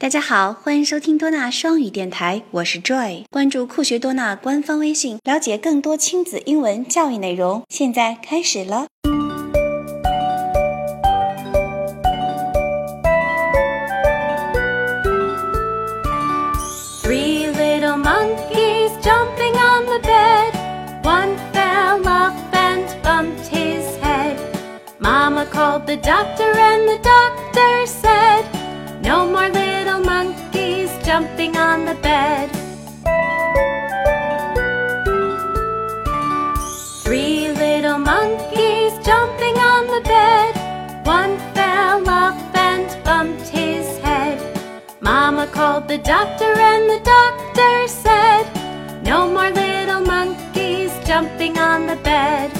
大家好，欢迎收听多纳双语电台，我是 Joy。关注酷学多纳官方微信，了解更多亲子英文教育内容。现在开始了。Three little monkeys jumping on the bed. One fell off and bumped his head. Mama called the doctor, and the doctor said, jumping on the bed. Three little monkeys jumping on the bed. One fell off and bumped his head. Mama called the doctor, and the doctor said, No more little monkeys jumping on the bed.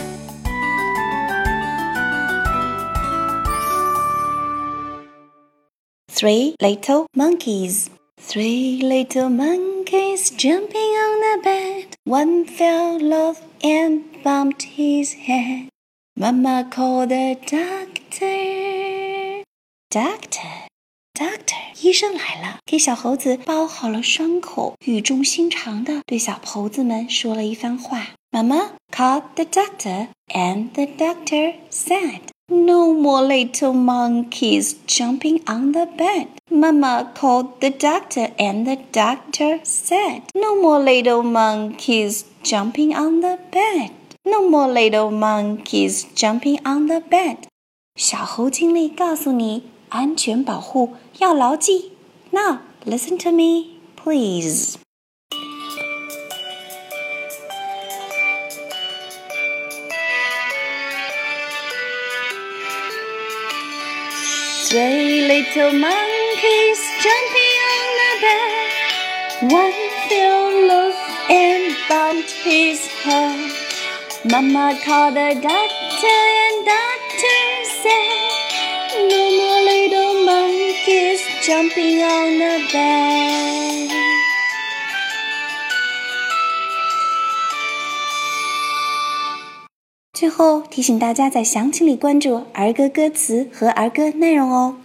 Three little monkeys. Three little monkeys jumping on the bed. One fell off and bumped his head. Mama called the doctor. Doctor, doctor，医生来了，给小猴子包好了伤口，语重心长的对小猴子们说了一番话。Mama called the doctor, and the doctor said. No more little monkeys jumping on the bed. Mama called the doctor, and the doctor said, No more little monkeys jumping on the bed. No more little monkeys jumping on the bed. 小猴经理告诉你，安全保护要牢记。Now listen to me, please. Three little monkeys jumping on the bed. One fell off and bumped his head. Mama called the doctor and doctor said, No more little monkeys jumping on the bed. 最后提醒大家在详情里关注儿歌歌词和儿歌内容哦。